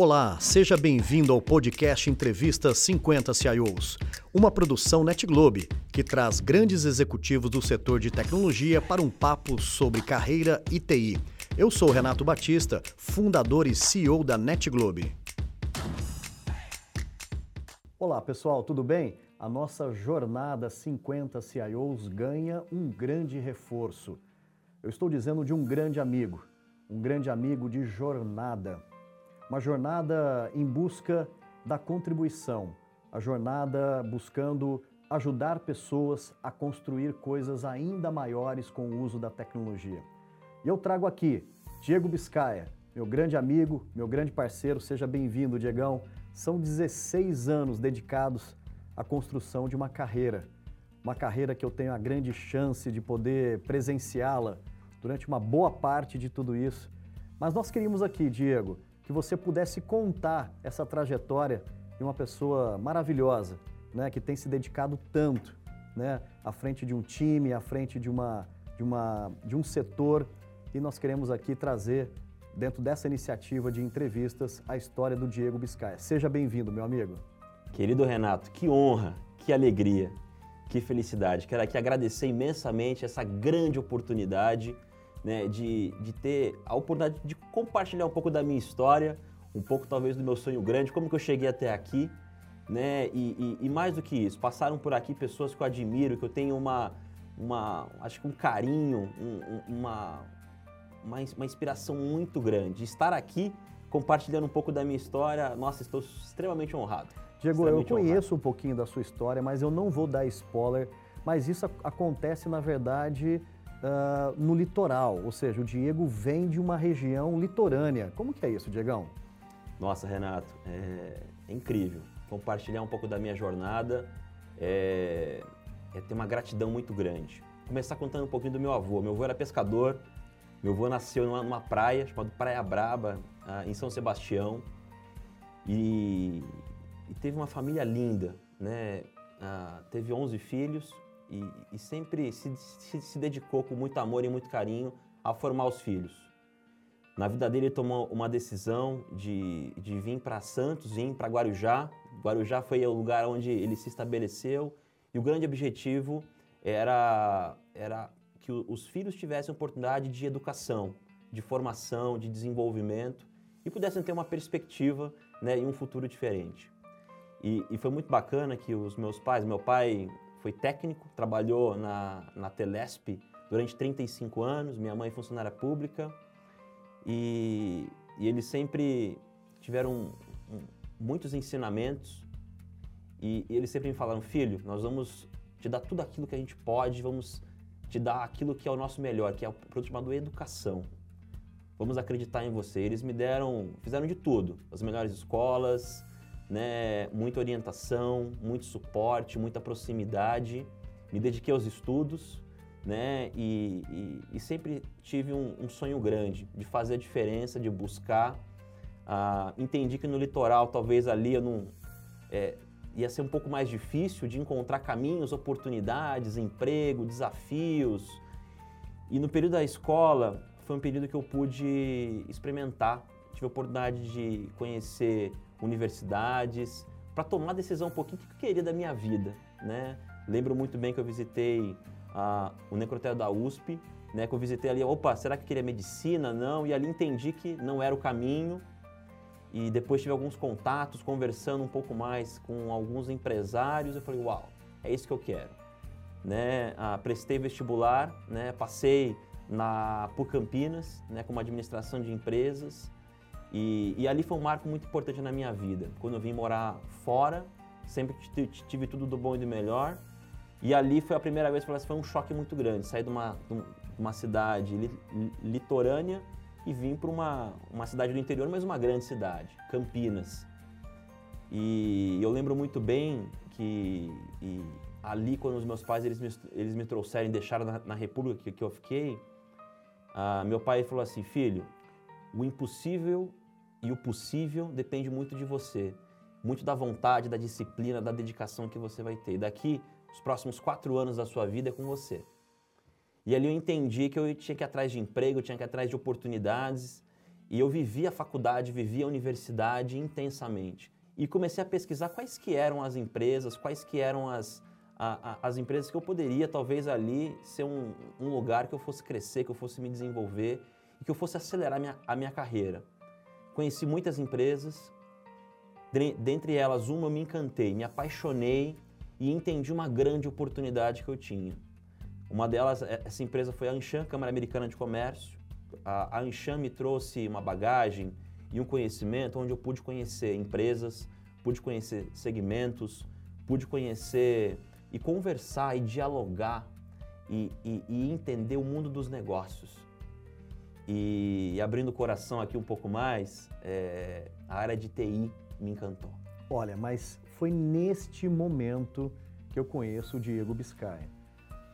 Olá, seja bem-vindo ao podcast Entrevista 50 CIOs, uma produção NetGlobe que traz grandes executivos do setor de tecnologia para um papo sobre carreira e TI. Eu sou Renato Batista, fundador e CEO da NetGlobe. Olá, pessoal, tudo bem? A nossa jornada 50 CIOs ganha um grande reforço. Eu estou dizendo de um grande amigo, um grande amigo de jornada uma jornada em busca da contribuição, a jornada buscando ajudar pessoas a construir coisas ainda maiores com o uso da tecnologia. E eu trago aqui Diego Biscaia, meu grande amigo, meu grande parceiro, seja bem-vindo, Diegão. São 16 anos dedicados à construção de uma carreira, uma carreira que eu tenho a grande chance de poder presenciá-la durante uma boa parte de tudo isso. Mas nós queríamos aqui, Diego, que você pudesse contar essa trajetória de uma pessoa maravilhosa, né, que tem se dedicado tanto, né, à frente de um time, à frente de uma de uma de um setor, e nós queremos aqui trazer dentro dessa iniciativa de entrevistas a história do Diego Biscaia. Seja bem-vindo, meu amigo. Querido Renato, que honra, que alegria, que felicidade. Quero aqui agradecer imensamente essa grande oportunidade né, de, de ter a oportunidade de compartilhar um pouco da minha história, um pouco talvez do meu sonho grande, como que eu cheguei até aqui, né, e, e, e mais do que isso, passaram por aqui pessoas que eu admiro, que eu tenho uma, uma acho que um carinho, um, uma, uma, uma inspiração muito grande. Estar aqui compartilhando um pouco da minha história, nossa, estou extremamente honrado. Diego, eu conheço honrado. um pouquinho da sua história, mas eu não vou dar spoiler, mas isso acontece, na verdade, uh, no litoral, ou seja, o Diego vem de uma região litorânea. Como que é isso, Diegão? Nossa, Renato, é, é incrível. Compartilhar um pouco da minha jornada é, é ter uma gratidão muito grande. Começar contando um pouquinho do meu avô. Meu avô era pescador, meu avô nasceu numa, numa praia chamada Praia Braba, uh, em São Sebastião, e, e, teve uma família linda, né? Uh, teve 11 filhos, e, e sempre se, se, se, dedicou com muito amor e muito carinho a formar os filhos. Na vida dele, ele tomou uma decisão de, de vir para Santos, vir para Guarujá. Guarujá foi o lugar onde ele se estabeleceu e o grande objetivo era, era que os filhos tivessem oportunidade de educação, de formação, de desenvolvimento e pudessem ter uma perspectiva né, e um futuro diferente. E, e, foi muito bacana que os meus pais, meu pai foi técnico, trabalhou na, na Telesp durante 35 anos, minha mãe funcionária pública, e, e eles sempre tiveram um, muitos ensinamentos, e, e eles sempre me falaram, filho, nós vamos te dar tudo aquilo que a gente pode, vamos te dar aquilo que é o nosso melhor, que é o produto chamado educação. Vamos acreditar em você. Eles me deram, fizeram de tudo, as melhores escolas, né, muita orientação, muito suporte, muita proximidade. Me dediquei aos estudos, né, e, e, e sempre tive um, um, sonho grande de fazer a diferença, de buscar. Ah, entendi que no litoral, talvez ali eu não é, ia ser um pouco mais difícil de encontrar caminhos, oportunidades, emprego, desafios. E no período da escola foi um período que eu pude experimentar, tive a oportunidade de conhecer universidades, para tomar decisão um pouquinho do que eu queria da minha vida, né? Lembro muito bem que eu visitei a, o necrotério da USP, né? Que eu visitei ali, opa, será que eu queria medicina? Não, e ali entendi que não era o caminho. E depois tive alguns contatos, conversando um pouco mais com alguns empresários, eu falei, uau, é isso que eu quero. Né? Ah, prestei vestibular, né? passei na por Campinas, né? como administração de empresas, e, e, ali foi um marco muito importante na minha vida. Quando eu vim morar fora, sempre tive tudo do bom e do melhor. E ali foi a primeira vez que assim, foi um choque muito grande. Sair de uma, de uma cidade litorânea e vim para uma, uma cidade do interior, mas uma grande cidade, Campinas. E eu lembro muito bem que ali, quando os meus pais eles me, eles me trouxeram e deixaram na, na República que, que eu fiquei, uh, meu pai falou assim, filho, o impossível e o possível depende muito de você, muito da vontade, da disciplina, da dedicação que você vai ter. E daqui, os próximos quatro anos da sua vida é com você. E ali eu entendi que eu tinha que ir atrás de emprego, eu tinha que ir atrás de oportunidades E eu vivi a faculdade, vivi a universidade intensamente. E comecei a pesquisar quais que eram as empresas, quais que eram as, a, a, as empresas que eu poderia, talvez ali, ser um, um, lugar que eu fosse crescer, que eu fosse me desenvolver e que eu fosse acelerar minha, a minha carreira. Conheci muitas empresas, dentre elas uma eu me encantei, me apaixonei e entendi uma grande oportunidade que eu tinha. Uma delas, é, essa empresa foi a Anshan, Câmara Americana de Comércio. A, a Anshan me trouxe uma bagagem e um conhecimento onde eu pude conhecer empresas, pude conhecer segmentos, pude conhecer e conversar e dialogar e, e, e entender o mundo dos negócios. E, abrindo o coração aqui um pouco mais, é, a área de TI me encantou. Olha, mas foi neste momento que eu conheço o Diego Biscay.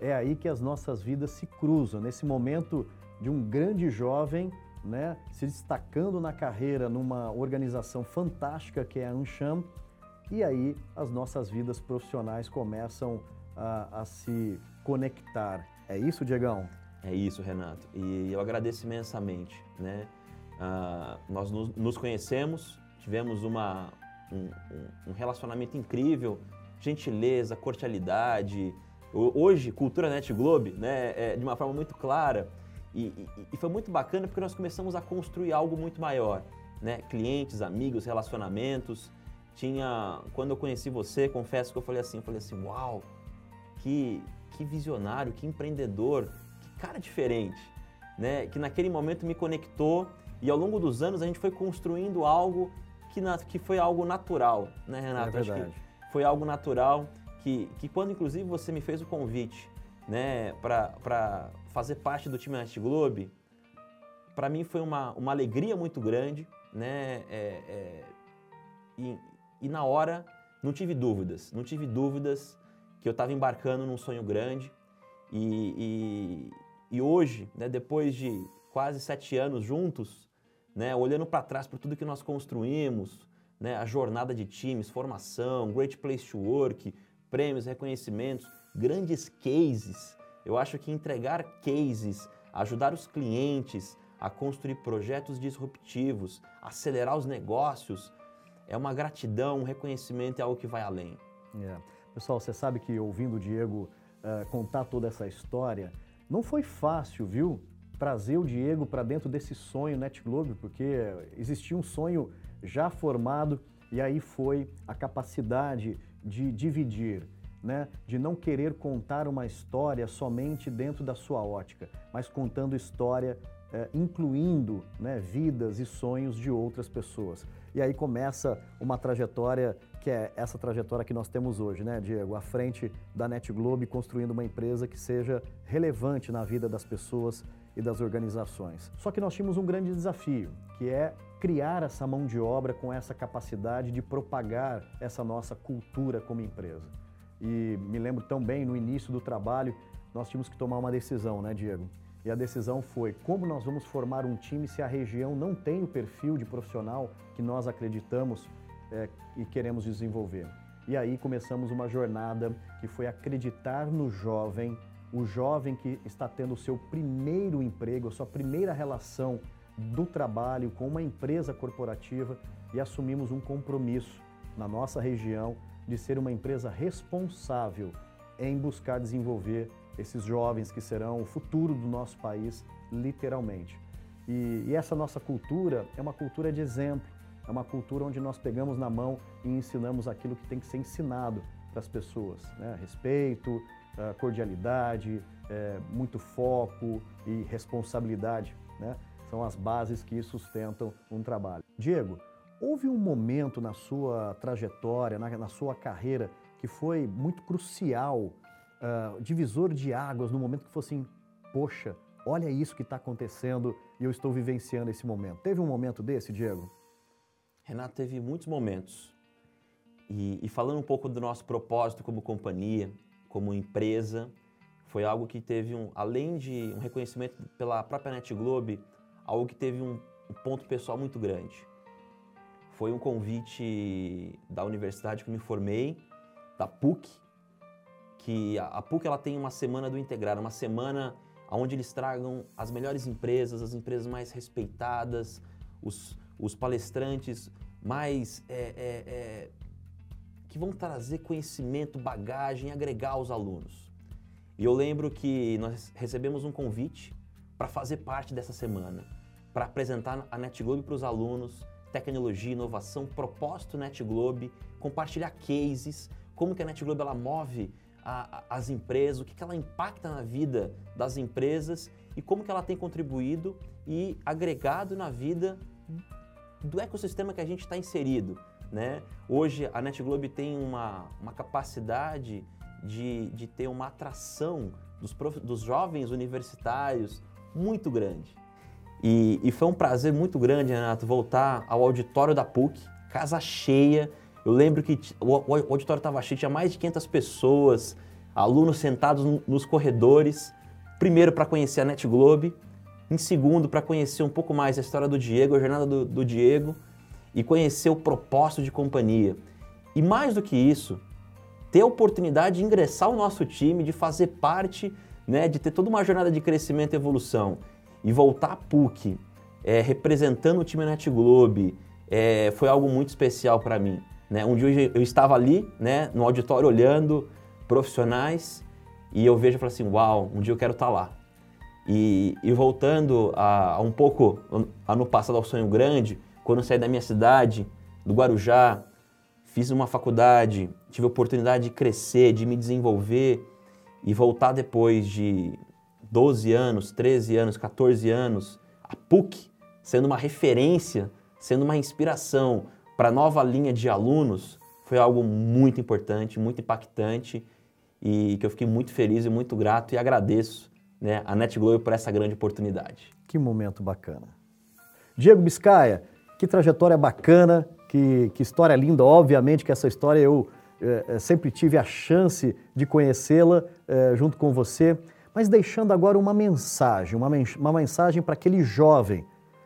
É aí que as nossas vidas se cruzam, nesse momento de um grande jovem né, se destacando na carreira numa organização fantástica que é a Ancham, e aí as nossas vidas profissionais começam a, a se conectar. É isso, Diegão? É isso, Renato. E eu agradeço imensamente. Né? Ah, nós nos, conhecemos, tivemos uma, um, um, relacionamento incrível, gentileza, cordialidade. Hoje, cultura Net Globe, né, é, de uma forma muito clara. E, e, e, foi muito bacana porque nós começamos a construir algo muito maior, né? Clientes, amigos, relacionamentos. Tinha, quando eu conheci você, confesso que eu falei assim, eu falei assim, uau, que, que visionário, que empreendedor, cara diferente, né? Que naquele momento me conectou e ao longo dos anos a gente foi construindo algo que, na, que foi algo natural, né, Renato? É verdade. Foi algo natural que, que quando inclusive você me fez o convite, né, para fazer parte do time Night Globe, para mim foi uma, uma alegria muito grande, né? É, é, e, e na hora não tive dúvidas, não tive dúvidas que eu estava embarcando num sonho grande. E, e, hoje, né, depois de quase sete anos juntos, né, olhando para trás para tudo que nós construímos, né, a jornada de times, formação, Great Place to Work, prêmios, reconhecimentos, grandes cases, eu acho que entregar cases, ajudar os clientes a construir projetos disruptivos, acelerar os negócios, é uma gratidão, um reconhecimento, é algo que vai além. É. Pessoal, você sabe que ouvindo o Diego uh, contar toda essa história, não foi fácil, viu? Trazer o Diego para dentro desse sonho NetGlobe, porque existia um sonho já formado e aí foi a capacidade de dividir né, de não querer contar uma história somente dentro da sua ótica, mas contando história é, incluindo né, vidas e sonhos de outras pessoas. E aí começa uma trajetória que é essa trajetória que nós temos hoje, né, Diego? À frente da Net Globe, construindo uma empresa que seja relevante na vida das pessoas e das organizações. Só que nós tínhamos um grande desafio, que é criar essa mão de obra com essa capacidade de propagar essa nossa cultura como empresa. E me lembro tão bem, no início do trabalho, nós tínhamos que tomar uma decisão, né, Diego? E a decisão foi como nós vamos formar um time se a região não tem o perfil de profissional que nós acreditamos é, e queremos desenvolver. E aí começamos uma jornada que foi acreditar no jovem, o jovem que está tendo o seu primeiro emprego, a sua primeira relação do trabalho com uma empresa corporativa e assumimos um compromisso na nossa região de ser uma empresa responsável em buscar desenvolver esses jovens que serão o futuro do nosso país, literalmente. E, e, essa nossa cultura é uma cultura de exemplo, é uma cultura onde nós pegamos na mão e ensinamos aquilo que tem que ser ensinado para as pessoas: né? respeito, eh, cordialidade, é, muito foco e responsabilidade. Né? São as bases que sustentam um trabalho. Diego, Houve um momento na sua trajetória, na, na sua carreira, que foi muito crucial, uh, divisor de águas, no momento que fosse assim, poxa, olha isso que está acontecendo e eu estou vivenciando esse momento. Teve um momento desse, Diego? Renato, teve muitos momentos. E, e falando um pouco do nosso propósito como companhia, como empresa, foi algo que teve um, além de um reconhecimento pela própria Net Globe, algo que teve um, um ponto pessoal muito grande foi um convite da universidade que me formei, da PUC, que a PUC ela tem uma semana do integrar, uma semana onde eles tragam as melhores empresas, as empresas mais respeitadas, os, os palestrantes mais é, é, é, que vão trazer conhecimento, bagagem, agregar aos alunos. E eu lembro que nós recebemos um convite para fazer parte dessa semana, para apresentar a NetGlobe para os alunos, tecnologia, inovação, propósito NetGlobe, compartilhar cases, como que a NetGlobe ela move a, as empresas, o que, que ela impacta na vida das empresas e como que ela tem contribuído e agregado na vida do ecossistema que a gente está inserido. Né? Hoje a NetGlobe tem uma, uma capacidade de, de ter uma atração dos, prof, dos jovens universitários muito grande. E, e, foi um prazer muito grande, Renato, voltar ao auditório da PUC, casa cheia. Eu lembro que o, o auditório estava cheio, tinha mais de 500 pessoas, alunos sentados nos corredores. Primeiro para conhecer a NetGlobe, em segundo para conhecer um pouco mais a história do Diego, a jornada do, do Diego e conhecer o propósito de companhia. E mais do que isso, ter a oportunidade de ingressar ao nosso time, de fazer parte, né, de ter toda uma jornada de crescimento e evolução e voltar a PUC é, representando o time Net Globe é, foi algo muito especial para mim. Né? Um dia eu estava ali, né, no auditório olhando profissionais e eu vejo e falo assim, uau, um dia eu quero estar tá lá. E, e voltando a, a, um pouco ano passado ao sonho grande, quando eu saí da minha cidade, do Guarujá, fiz uma faculdade, tive a oportunidade de crescer, de me desenvolver e voltar depois de 12 anos, 13 anos, 14 anos, a PUC sendo uma referência, sendo uma inspiração para a nova linha de alunos, foi algo muito importante, muito impactante e que eu fiquei muito feliz e muito grato e agradeço né, a NetGlobe por essa grande oportunidade. Que momento bacana. Diego Biscaia, que trajetória bacana, que, que história linda. Obviamente que essa história eu é, sempre tive a chance de conhecê-la é, junto com você, mas deixando agora uma mensagem, uma, uma mensagem para aquele jovem,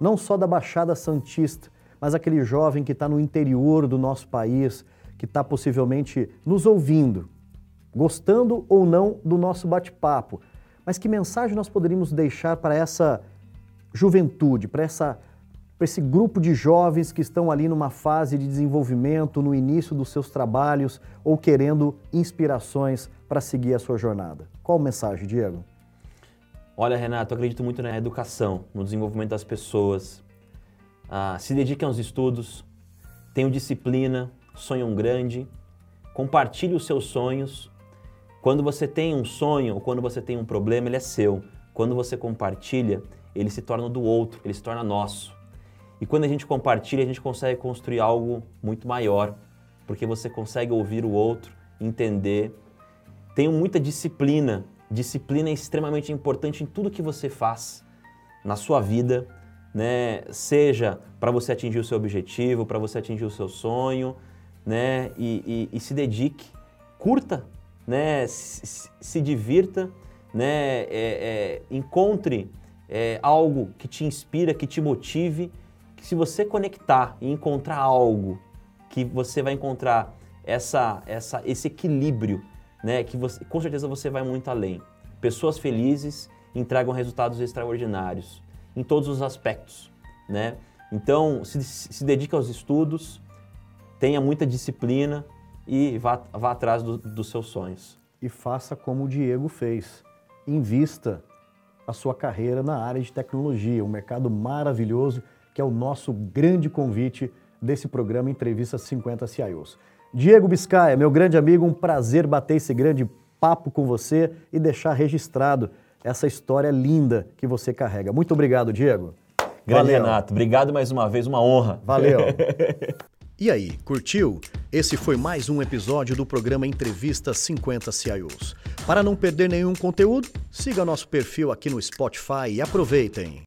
não só da Baixada Santista, mas aquele jovem que está no interior do nosso país, que está possivelmente nos ouvindo, gostando ou não do nosso bate-papo. Mas que mensagem nós poderíamos deixar para essa juventude, para essa para esse grupo de jovens que estão ali numa fase de desenvolvimento, no início dos seus trabalhos ou querendo inspirações para seguir a sua jornada? Qual a mensagem, Diego? Olha, Renato, eu acredito muito na educação, no desenvolvimento das pessoas. Ah, se dediquem aos estudos, tenham disciplina, sonham grande, compartilhe os seus sonhos. Quando você tem um sonho ou quando você tem um problema, ele é seu. Quando você compartilha, ele se torna do outro, ele se torna nosso. E quando a gente compartilha, a gente consegue construir algo muito maior, porque você consegue ouvir o outro, entender. Tenho muita disciplina. Disciplina é extremamente importante em tudo que você faz na sua vida, né? Seja para você atingir o seu objetivo, para você atingir o seu sonho, né? E, e, e se dedique, curta, né? Se, se divirta, né? É, é, encontre é, algo que te inspira, que te motive que se você conectar e encontrar algo que você vai encontrar essa, essa, esse equilíbrio, né, que você, com certeza você vai muito além. Pessoas felizes entregam resultados extraordinários em todos os aspectos, né? Então, se, se dedique aos estudos, tenha muita disciplina e vá, vá atrás do, dos seus sonhos. E faça como o Diego fez. Invista a sua carreira na área de tecnologia, um mercado maravilhoso que é o nosso grande convite desse programa Entrevista 50 CIOs. Diego Biscaia, meu grande amigo, um prazer bater esse grande papo com você e deixar registrado essa história linda que você carrega. Muito obrigado, Diego. Grande Valeu. Renato, obrigado mais uma vez, uma honra. Valeu. e aí, curtiu? Esse foi mais um episódio do programa Entrevista 50 CIOs. Para não perder nenhum conteúdo, siga nosso perfil aqui no Spotify e aproveitem.